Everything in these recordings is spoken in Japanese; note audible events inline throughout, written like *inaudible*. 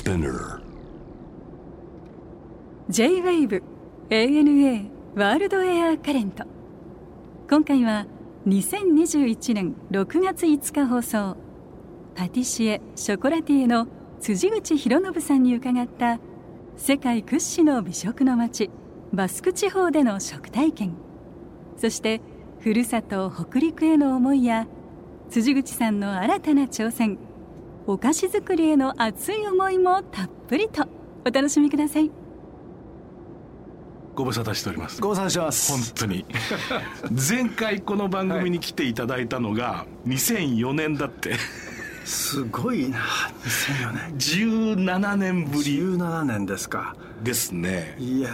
Spinner. J-WAVE ANA ワールドエアカレント今回は2021年6月5日放送。パティシエショコラティエの辻口博信さんに伺った世界屈指の美食の街バスク地方での食体験。そしてふるさと北陸への思いや辻口さんの新たな挑戦。お菓子作りへの熱い思いもたっぷりと。お楽しみください。ご無沙汰しております。ご無沙汰してます。本当に。*laughs* 前回この番組に来ていただいたのが2004年だって。すごいな。2004年。17年ぶり。17年ですか。ですね。いや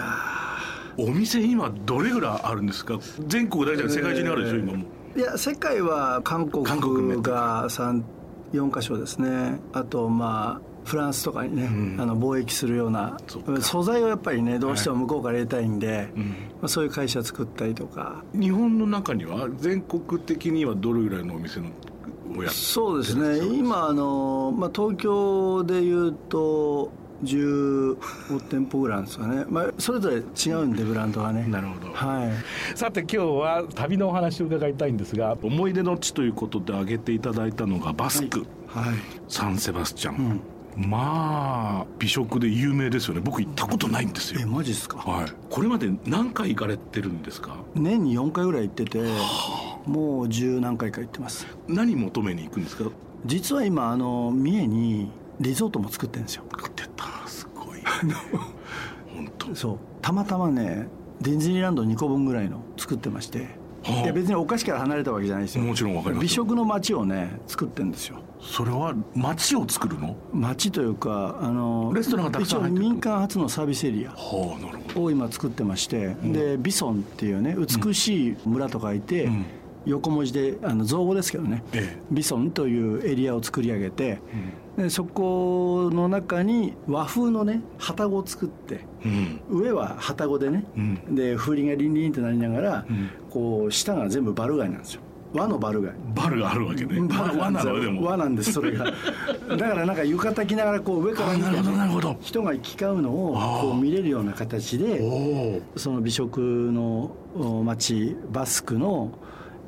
お店今どれぐらいあるんですか？全国だけじゃなくて世界中にあるでしょ、今も。いや世界は韓国韓国が34箇所ですね。あとまあフランスとかにね、うん。あの貿易するような素材をやっぱりねどうしても向こうから入れたいんで、うん。まあ、そういう会社作ったりとか。日本の中には全国的にはどれぐらいのお店のそうですね。今あの、まあ、東京でいうと15店舗ぐらいですかね、まあ、それぞれ違うんでブランドがね。なるほど。はい。さて今日は旅のお話を伺いたいんですが思い出の地ということで挙げていただいたのがバスク、はい。サンセバスチャうん。ン、まあ美食で有名ですよね。僕行ったことないんですよ。えマジっすか？はい。これまで何回行かれてるんですか？年に4回ぐらい行っててもう十何回か行ってます。何求めに行くんですか？実は今あの三重にリゾートも作ってるんですよ。買ってた。すごい。*laughs* 本当。そう。たまたまねディズニーランド2個分ぐらいの作ってまして、はあ。いや別にお菓子から離れたわけじゃないですよ。もちろんわかります美食の街をね作ってるんですよ。それは街を作るの？街というかあのレストランがたくさん入ってる。一応民間初のサービスエリアはあなるほど。を今作ってまして、でビソンっていうね美しい村と書いて、うん。横文字であの造語ですけどね、えビソンというエリアを作り上げて、でそこの中に和風のね旅籠を作ってえうん。上は旅籠でね、うん。で風鈴がリンリンってなりながら、ん。こう下が全部バルガイなんですよ。和のバルガイ。バルがあるわけね。和なガイのでも。和なんですそれが。*laughs* だからなんか浴衣着ながらこう上から見て、あなるほどなるほど。人が行き交うのをこう見れるような形おでおその美食のお町バスクの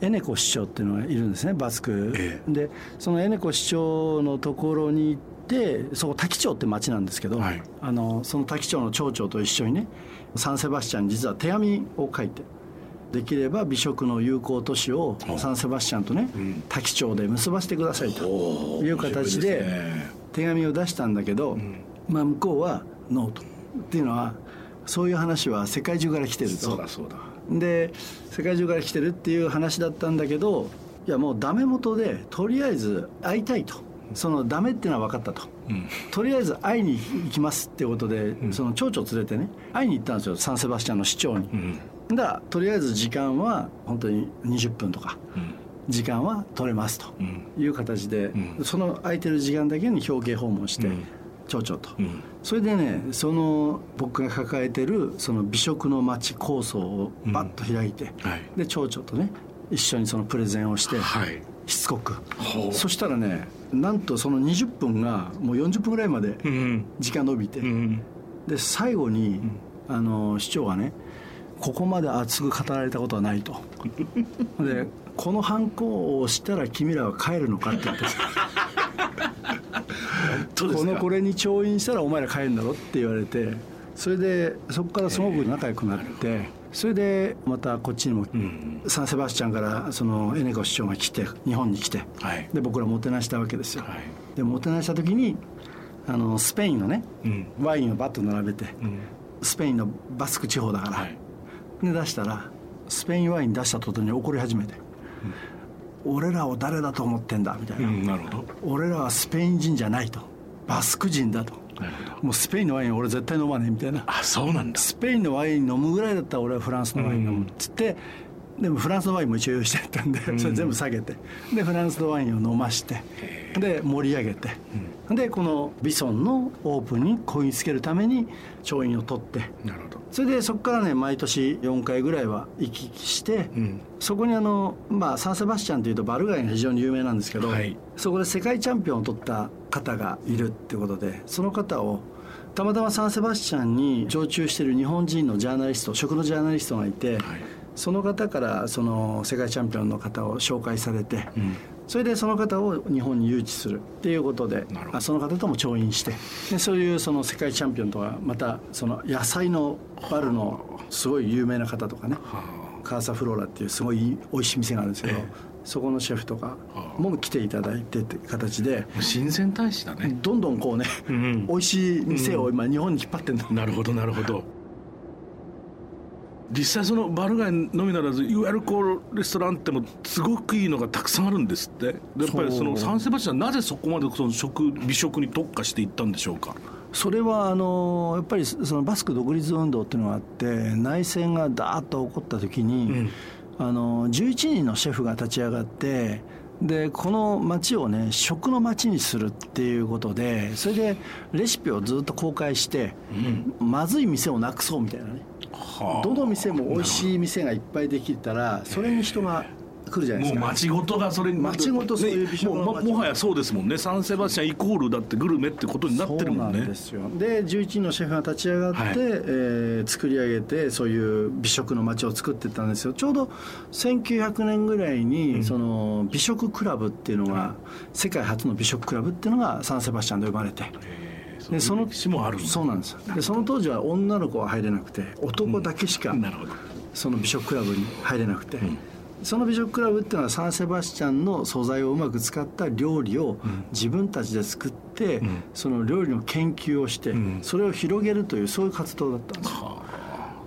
エネコ市長っていうのがいるんですねバスク、えでそのエネコ市長のところに行ってそこ滝町って町なんですけど、はい。あのその滝町の町長と一緒にねサンセバスチャンに実は手紙を書いてできれば美食の友好都市をサンセバスチャンとね、ん。滝町で結ばせてくださいとおいう形で手紙を出したんだけど、まあ、向こうはノーと。っていうのはそういう話は世界中から来てると。そうだそうだで世界中から来てるっていう話だったんだけどいやもうダメ元でとりあえず会いたいと。そのダメっていうのは分かったと、うん。とりあえず会いに行きますってことで、その町長連れてね会いに行ったんですよサンセバスチャンの市長に、うん。だからとりあえず時間は本当に20分とかうん。時間は取れますとうん。いう形で、うん。その空いてる時間だけに表敬訪問して、うん町長と、うん。それでねその僕が抱えてるその美食の街構想をバッと開いて、はい。で町長とね一緒にそのプレゼンをして、はい。しつこく。そしたらねなんとその20分がもう40分ぐらいまでうん時間伸びて、うんで最後に、あの市長がねここまで熱く語られたことはないと。*laughs* でこの犯行をしたら君らは帰るのかって言ってこのこれに調印したらお前ら帰るんだろって言われてそれでそこからすごく仲良くなってそれでまたこっちにも、うん。サンセバスチャンからそのエネコ市長が来て日本に来てはい。で僕らもてなしたわけですよ、はい。でもてなした時にあのスペインのねうん。ワインをバッと並べてうん。スペインのバスク地方だから、はい。で出したらスペインワイン出した途端に怒り始めて、俺らを誰だと思ってんだみたいうな、んなるほど。俺らはスペイン人じゃないとバスク人だと。もうスペインのワイン俺絶対飲まねえみたいな。あそうなんだ。スペインのワイン飲むぐらいだったら俺はフランスのワイン飲むっつって、でもフランスのワインも一応用意してたんで、それ全部下げて。でフランスのワインを飲ましてで盛り上げて、でこのビソンのオープンにこぎつけるために調印を取って。なるほど。それでそこからね毎年4回ぐらいは行き来して、ん。そこにあの、まあ、サンセバスチャンというとバルガイが非常に有名なんですけど、はい。そこで世界チャンピオンを取った方がいるってことでその方をたまたまサンセバスチャンに常駐している日本人のジャーナリスト食のジャーナリストがいて、はいその方からその世界チャンピオンの方を紹介されて、ん。それでその方を日本に誘致するっていうことでその方とも調印してでそういうその世界チャンピオンとかまたその野菜のバルのすごい有名な方とかねはカーサフローラっていうすごい美味しい店があるんですけど、ええ。そこのシェフとかも来ていただいてって形であ親善大使だね、どんどんこうね、ん美味しい店を今日本に引っ張ってんの、なるほどなるほど実際そのバルガイのみならずいわゆるこうレストランってもすごくいいのがたくさんあるんですって。でやっぱりそのサンセバスチャンなぜそこまでその食美食に特化していったんでしょうか？それはあのやっぱりそのバスク独立運動っていうのがあって内戦がダーッと起こった時に、あの11人のシェフが立ち上がってでこの町をね食の町にするっていうことでそれでレシピをずっと公開して、まずい店をなくそうみたいなね。はどの店も美味しい店がいっぱいできたらそれに人が来るじゃないですか。もう町ごとがそれに町ごとそういう美食もうももはやそうですもんね。サンセバスチャンイコールだってグルメってことになってるもんね。そうなんですよ。で11人のシェフが立ち上がって、はい。えー作り上げてそういう美食の街を作ってたんですよ。ちょうど1900年ぐらいに、その美食クラブっていうのが、世界初の美食クラブっていうのがサンセバスチャンで生まれてでそのもあるそうなんです。よでその当時は女の子は入れなくて男だけしか、なるほど。その美食クラブに入れなくて、その美食クラブっていうのはサンセバスチャンの素材をうまく使った料理を自分たちで作って、その料理の研究をして、ん。それを広げるというそういう活動だったんです。よ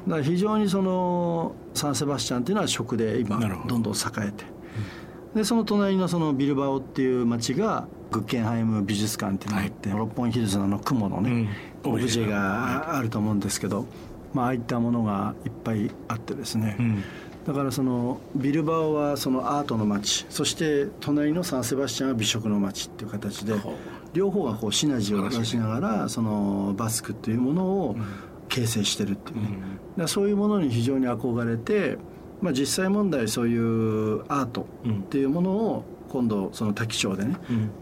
だから非常にそのサンセバスチャンっていうのは食で今どんどん栄えてでその隣のそのビルバオっていう町がグッケンハイム美術館っていうのがあって、六本木ヒルズのあの雲のね、うん。オブジェがあると思うんですけど、まあああいったものがいっぱいあってですね、ん。だからそのビルバオはそのアートの街そして隣のサンセバスチャンは美食の街っていう形で両方がこうシナジーを出しながらそのバスクっていうものを形成してるっていうね、だからそういうものに非常に憧れて、まあ、実際問題そういうアートっていうものを今度その滝町でね、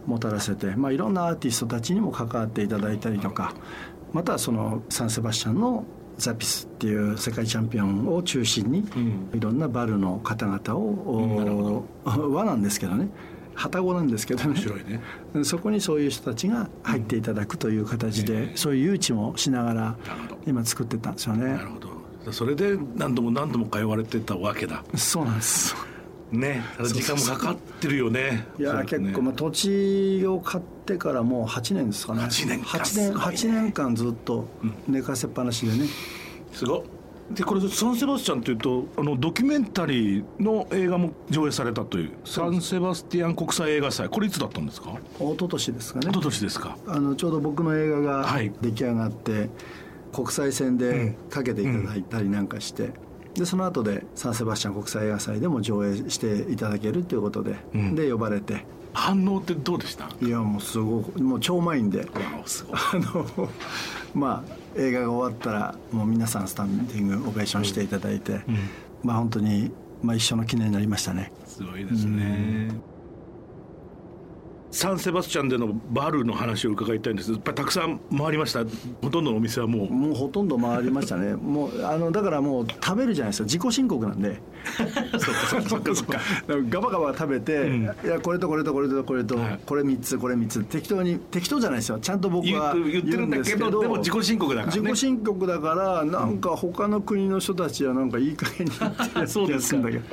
もたらせて、まあ、いろんなアーティストたちにも関わっていただいたりとかまたはそのサンセバスチャンのザピスっていう世界チャンピオンを中心に、いろんなバルの方々を、和なんですけどね旅籠なんですけどね。面白いね。*laughs* そこにそういう人たちが入っていただくという形で、そういう誘致もしながら今作ってったんですよね。なるほどそれで何度も何度も通われてたわけだ。そうなんです。ね時間もかかってるよね。いや、ね。結構、まあ、土地を買ってからもう8年ですかね。8年間8すごいね。年8年間ずっと寝かせっぱなしでね、すごいでこれサンセバスチャンというとあのドキュメンタリーの映画も上映されたというサンセバスティアン国際映画祭。これいつだったんですか？一昨年ですかね。一昨年ですか。あのちょうど僕の映画がはい。出来上がって、国際線でかけていただいたりなんかして、でその後でサンセバスチャン国際映画祭でも上映していただけるということで、ん。で呼ばれて。反応ってどうでした？いやもうすごくもう超満員で。あの *laughs* まあ映画が終わったらもう皆さんスタンディングオベーションしていただいて、まあ本当に、まあ、一緒の記念になりましたね。すごいですねサンセバスチャンでのバルの話を伺いたいんです。やっぱりたくさん回りました。ほとんどのお店はもう。もうほとんど回りましたね。もうあのだからもう食べるじゃないですか。自己申告なんで。*laughs* そっかそっか。そっかガバガバ食べて、ん。いやこれとこれとこれとこれと、はい。これ3つこれ3つ。適当に適当じゃないですよ。ちゃんと僕は言ってるんだけどでも自己申告だからね。自己申告だからなんか他の国の人たちはなんかいい加減に言ってるそうですかんだけど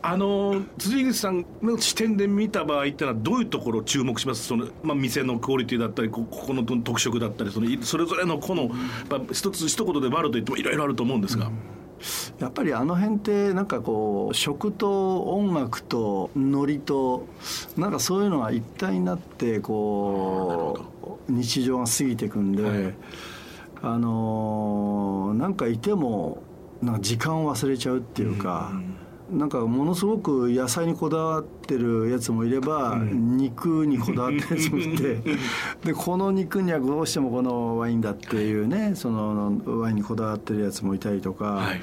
あの辻口さんの視点で見た場合ってのはどういうところを注目します？その、まあ、店のクオリティだったりこここの特色だったりそのいそれぞれのこの、まあ、一つ一言でバルと言ってもいろいろあると思うんですが、やっぱりあの辺ってなんかこう食と音楽とノリとなんかそういうのが一体になってこう日常が過ぎていくんで、はい。あのーなんかいてもなんか時間を忘れちゃうっていうか、なんかものすごく野菜にこだわってるやつもいれば、肉にこだわってるやつもいて *laughs* でこの肉にはどうしてもこのワインだっていうねそのワインにこだわってるやつもいたりとか、はい。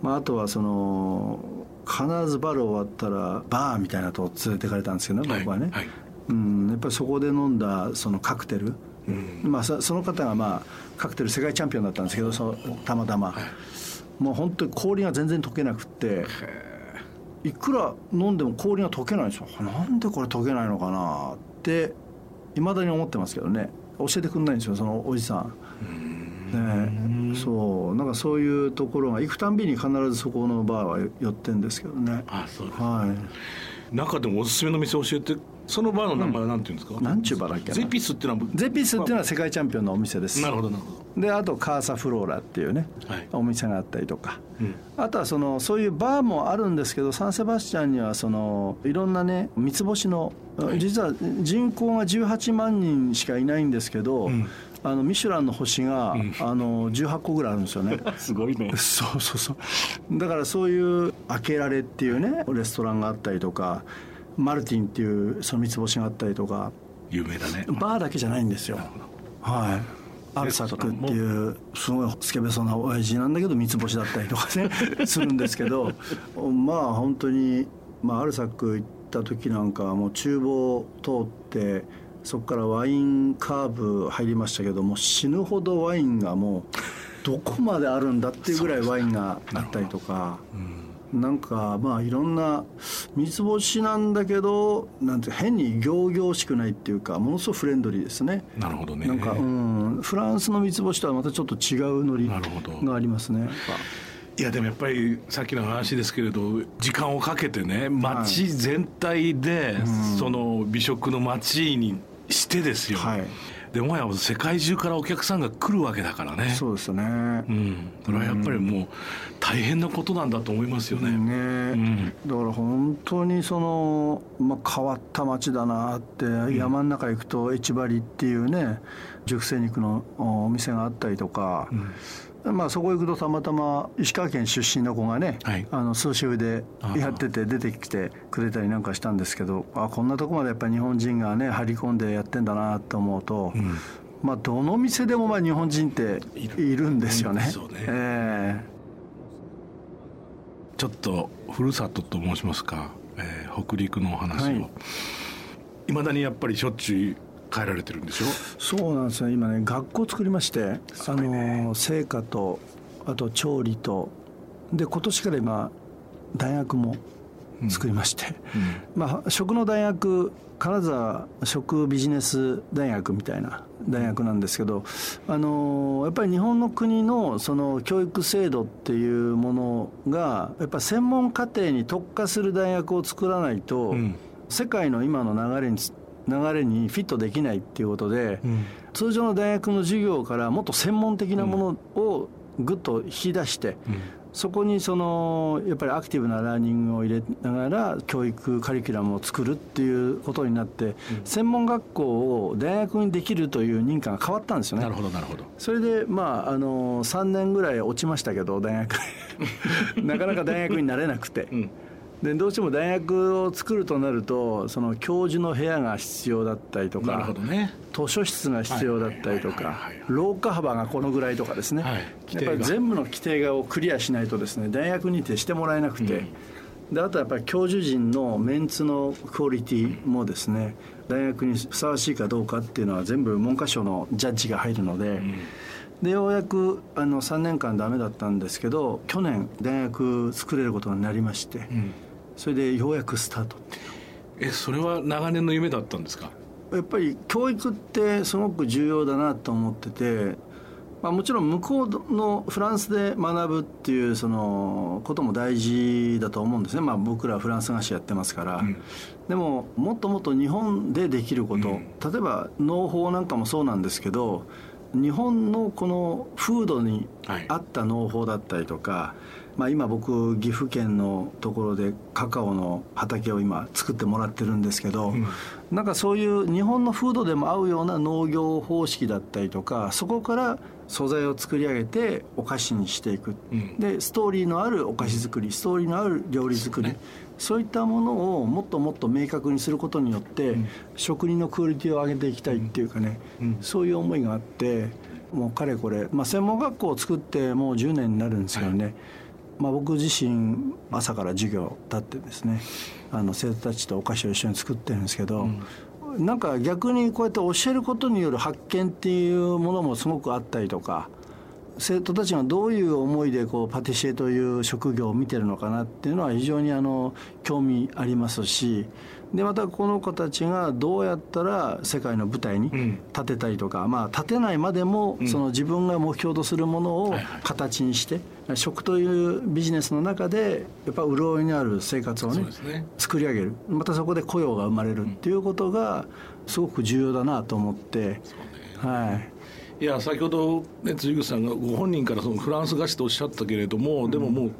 まあ、あとはその必ずバル終わったらバーみたいなとこ連れてかれたんですけどね僕はね、はい。うん、やっぱりそこで飲んだそのカクテル、まあ、そその方がまあカクテル世界チャンピオンだったんですけどそたまたま、もう本当に氷が全然溶けなくっていくら飲んでも氷が溶けないんですよ。なんでこれ溶けないのかなっていまだに思ってますけどね。教えてくんないんですよそのおじさん。ね、そう。なんかそういうところが行くたんびに必ずそこのバーは寄ってんですけどね。あそうですはい。中でもおすすめの店教えてそのバーの名前は何ていうんですか、なんちゅうバーだっけな。ゼピスっていうのはゼピスっていうのは世界チャンピオンのお店です。なるほどなるほであとカーサフローラっていうね、はい。お店があったりとか、うん。あとはそのそういうバーもあるんですけどサンセバスチャンにはそのいろんなね三つ星の、実は人口が18万人しかいないんですけど、ん。あのミシュランの星が、あの18個ぐらいあるんですよね。すごいね。*laughs* そうそうそう。だからそういう「開けられ」っていうねレストランがあったりとかマルティンっていうその三つ星があったりとか。有名だね。バーだけじゃないんですよ。はい。アルサックっていうすごいスケベそうな親父なんだけど三つ星だったりとかね *laughs* するんですけど。まあ本当にまあアルサック行った時なんかはもう厨房通ってそこからワインカーブ入りましたけどもう死ぬほどワインがもうどこまであるんだっていうぐらいワインがあったりとか。なんかまあいろんな三つ星なんだけどなんて変に仰々しくないっていうかものすごくフレンドリーですね。なるほどね。なんか、うん、フランスの三つ星とはまたちょっと違うノリなるほど。がありますねいやでもやっぱりさっきの話ですけれど時間をかけてね街全体でその美食の街にしてですよ、はいでもや世界中からお客さんが来るわけだからね。そうですよね。うん。それはやっぱりもう大変なことなんだと思いますよね、ね。だから本当にその、まあ、変わった街だなって、山の中行くとエチバリっていうね熟成肉のお店があったりとか、まあ、そこ行くとたまたま石川県出身の子がね、はい。あの数週でやってて出てきてくれたりなんかしたんですけどあこんなとこまでやっぱり日本人がね張り込んでやってんだなと思うと、まあ、どの店でもまあ日本人っている。んですよね。そうね。えちょっとふるさとと申しますか、えー北陸のお話を、はい。いまだにやっぱりしょっちゅう帰られてるんでしょ？そうなんですよ。今ね学校作りまして、あの成果とあと調理とで今年から今大学も作りまして、まあ食の大学金沢食ビジネス大学みたいな大学なんですけど、あのやっぱり日本の国のその教育制度っていうものがやっぱ専門課程に特化する大学を作らないと、ん。世界の今の流れに流れにフィットできないっていうことで、通常の大学の授業からもっと専門的なものをぐっと引き出して、そこにそのやっぱりアクティブなラーニングを入れながら教育カリキュラムを作るっていうことになって、専門学校を大学にできるという認可が変わったんですよね。なるほどなるほど。それでまああの3年ぐらい落ちましたけど大学。*laughs* なかなか大学になれなくて、でどうしても大学を作るとなるとその教授の部屋が必要だったりとかね。図書室が必要だったりとか廊下幅がこのぐらいとかですね、はい。やっぱり全部の規定をクリアしないとですね大学に徹してもらえなくて、であとはやっぱり教授陣のメンツのクオリティもですね大学にふさわしいかどうかっていうのは全部文科省のジャッジが入るので。でようやくあの3年間ダメだったんですけど去年大学作れることになりまして、それでようやくスタートえそれは長年の夢だったんですか？やっぱり教育ってすごく重要だなと思ってて、まあ、もちろん向こうのフランスで学ぶっていうそのことも大事だと思うんですね、まあ、僕らフランス菓子やってますから、でももっともっと日本でできること、例えば農法なんかもそうなんですけど日本のこの風土に合った農法だったりとか、まあ、今僕岐阜県のところでカカオの畑を今作ってもらってるんですけど、うん、なんかそういう日本の風土でも合うような農業方式だったりとかそこから素材を作り上げてお菓子にしていく、うん、でストーリーのあるお菓子作りストーリーのある料理作りそういったものをもっともっと明確にすることによって、うん、職人のクオリティを上げていきたいっていうかね、うん、そういう思いがあってもうかれこれ、まあ、専門学校を作ってもう10年になるんですけどね、はい、まあ、僕自身朝から授業立ってですねあの生徒たちとお菓子を一緒に作ってるんですけど、うん、なんか逆にこうやって教えることによる発見っていうものもすごくあったりとか生徒たちがどういう思いでこうパティシエという職業を見てるのかなっていうのは非常にあの興味ありますしでまたこの子たちがどうやったら世界の舞台に立てたりとか、うん、まあ立てないまでもその自分が目標とするものを形にして、食というビジネスの中でやっぱ潤いにある生活をね、ね、作り上げる。またそこで雇用が生まれるっていうことがすごく重要だなと思って、ね、はい。いや先ほど、ね、辻口さんがご本人からそのフランス菓子とおっしゃったけれども、でももう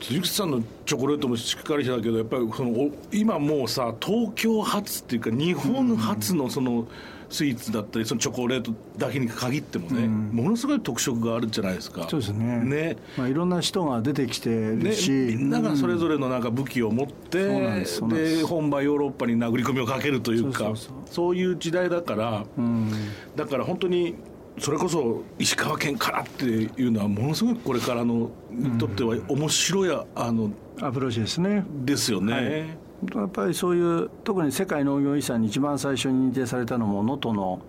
辻口さんのチョコレートもしっかりしたけどやっぱりその今もうさ東京発っていうか日本初のそのスイーツだったりそのチョコレートだけに限ってもね、うん、ものすごい特色があるじゃないですか。そうですね。ね、まあ、いろんな人が出てきてるし、ね、みんながそれぞれのなんか武器を持って、うん、で本場ヨーロッパに殴り込みをかけるというかそういう時代だから、うん、だから本当にそれこそ石川県からっていうのはものすごくこれからのにとっては面白いあのアプローチですね。ですよね。はいやっぱりそういう特に世界農業遺産に一番最初に認定されたのも能登の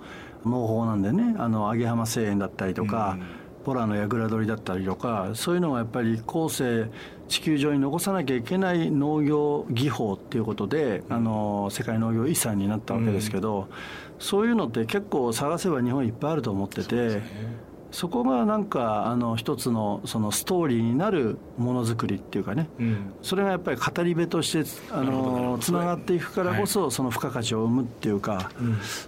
農法なんでねあの揚浜製塩だったりとか、うん、ポラの櫓取りだったりとかそういうのがやっぱり後世地球上に残さなきゃいけない農業技法っていうことで、うん、あの世界農業遺産になったわけですけど、うんそういうのって結構探せば日本いっぱいあると思ってて。そこがなんかあの一つのそのストーリーになるものづくりっていうかね、うん、それがやっぱり語り部としてあのつながっていくからこそその付加価値を生むっていうか、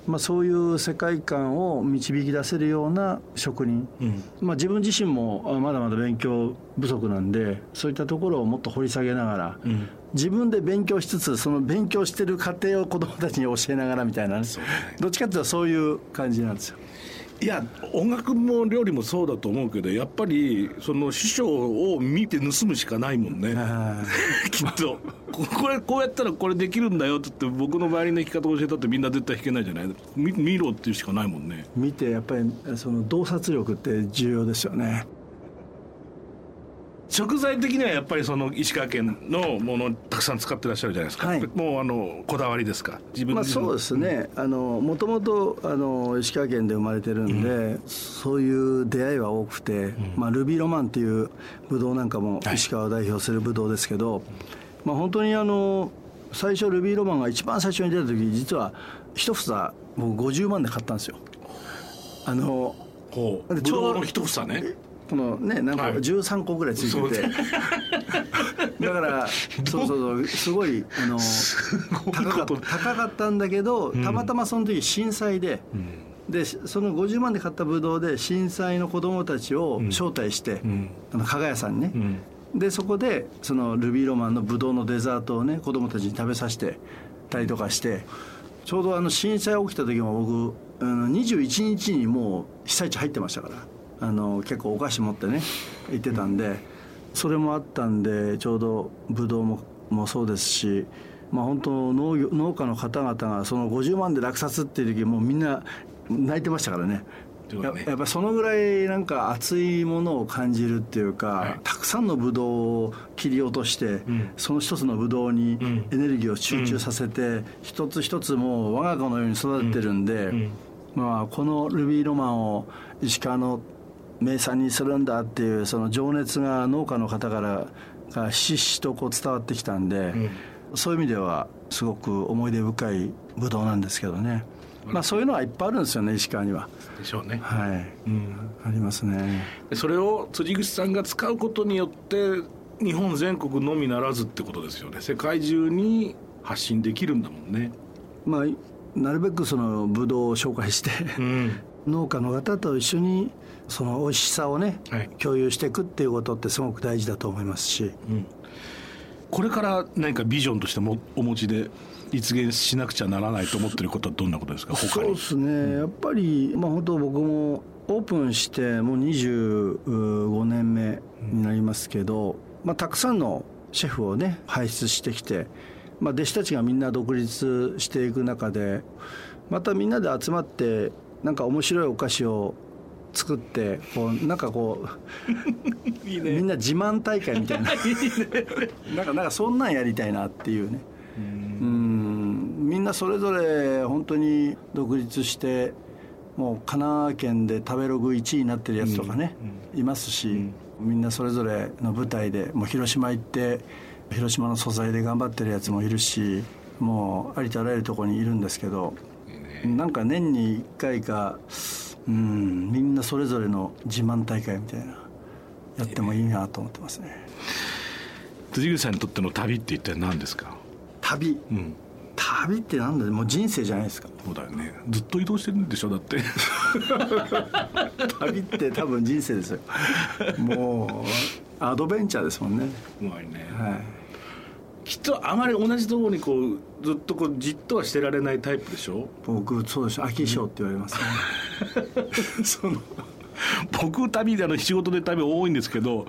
まあ、そういう世界観を導き出せるような職人、うん、まあ、自分自身もまだまだ勉強不足なんでそういったところをもっと掘り下げながら、うん。自分で勉強しつつその勉強してる過程を子どもたちに教えながらみたいな、ね、どっちかっていうとそういう感じなんですよ。いや音楽も料理もそうだと思うけどやっぱりその師匠を見て盗むしかないもんね。*laughs* きっと。これこうやったらこれできるんだよって言って僕の周りの弾き方を教えたってみんな絶対弾けないじゃない？見見ろっていうしかないもんね。見てやっぱりその洞察力って重要ですよね食材的にはやっぱりその石川県のものをたくさん使ってらっしゃるじゃないですか、はい、もうあのこだわりですか？自分まあ、そうですね。もともと石川県で生まれてるんで、うん、そういう出会いは多くて、うん、まあ、ルビーロマンっていうブドウなんかも石川を代表するブドウですけど、はい、まあ、本当にあの最初ルビーロマンが一番最初に出た時実は一房もう50万で買ったんですよ。あのほう。ちょうど一房ねこのねなんか13個ぐらいついてて、はい、だからそうそうそう。すごいあの高かった高かったんだけどたまたまその時震災で、うん、でその50万で買ったブドウで震災の子供たちを招待して、うん、あの加賀屋さんにね、うん、でそこでそのルビーロマンのブドウのデザートをね子供たちに食べさせてたりとかして。ちょうどあの震災起きた時も僕あの21日にもう被災地入ってましたから。あの結構お菓子持ってね行ってたんでそれもあったんでちょうどブドウももそうですし、まあ、本当農業農家の方々がその50万で落札っていう時もうみんな泣いてましたからね。ややっぱそのぐらいなんか熱いものを感じるっていうか、はい、たくさんのブドウを切り落として、うん、その一つのブドウにエネルギーを集中させて、うん、一つ一つもう我が子のように育ててるんで、うん、まあ、このルビーロマンを石川の名産にするんだっていうその情熱が農家の方からがひしひしとこう伝わってきたんで、うん、そういう意味ではすごく思い出深いブドウなんですけどね、まあ、そういうのはいっぱいあるんですよね石川には。でしょうね。はい、うん、ありますね。それを辻口さんが使うことによって日本全国のみならずってことですよね世界中に発信できるんだもんね。まあなるべくそのブドウを紹介して、うん、*laughs* 農家の方と一緒にその美味しさをね、はい。共有していくっていうことってすごく大事だと思いますし、これから何かビジョンとしてもお持ちで実現しなくちゃならないと思ってることはどんなことですか？そうですね、やっぱり、まあ、本当僕もオープンしてもう25年目になりますけど、まあ、たくさんのシェフをね輩出してきて、まあ、弟子たちがみんな独立していく中でまたみんなで集まってなんか面白いお菓子を作ってこうなんかこう *laughs* いいみんな自慢大会みたいな。*laughs* なんかなんかそんなんやりたいなっていうね。うん。みんなそれぞれ本当に独立してもう神奈川県で食べログ1位になってるやつとかね、いますし、みんなそれぞれの舞台でもう広島行って広島の素材で頑張ってるやつもいるしもうありとあらゆるところにいるんですけど、なんか年に1回かうん。みんなそれぞれの自慢大会みたいなやってもいいなと思ってますね。辻口さんにとっての旅って一体何ですか？旅？うん。旅ってなんだ？もう人生じゃないですか。そうだよね。ずっと移動してるんでしょ？だって。*laughs* 旅って多分人生ですよ。もうアドベンチャーですもんね。うまいね。はいきっとあまり同じところにこうずっとこうじっとはしてられないタイプでしょ？僕そうでしょ秋賞って言われますね、*laughs* その *laughs* 僕旅であの仕事で旅多いんですけど、はい。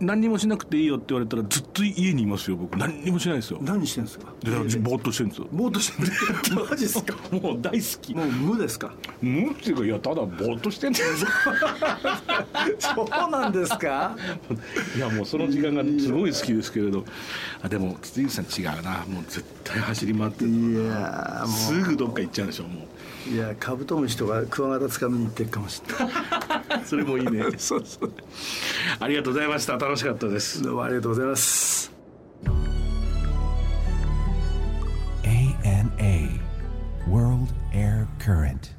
何にもしなくていいよって言われたらずっと家にいますよ僕。何にもしないですよ。何してんですか？でぼーっとしてるんですよ。ぼーっとしてる *laughs* マジっすか？もう大好き。もう無ですか？うんっていうかいやただぼーっとしてんですよ。そうなんですか？*laughs* いやもうその時間がすごい好きですけれど。あでも辻口さん違うな。もう絶対走り回ってる。いやすぐどっか行っちゃうんでしょもう。いやカブトムシとかクワガタつかみに行ってるかもしれなう *laughs* それもいいね。*laughs* そうそう。ありがとうございました。楽しかったです。どうもありがとうございます。ANA World Air Current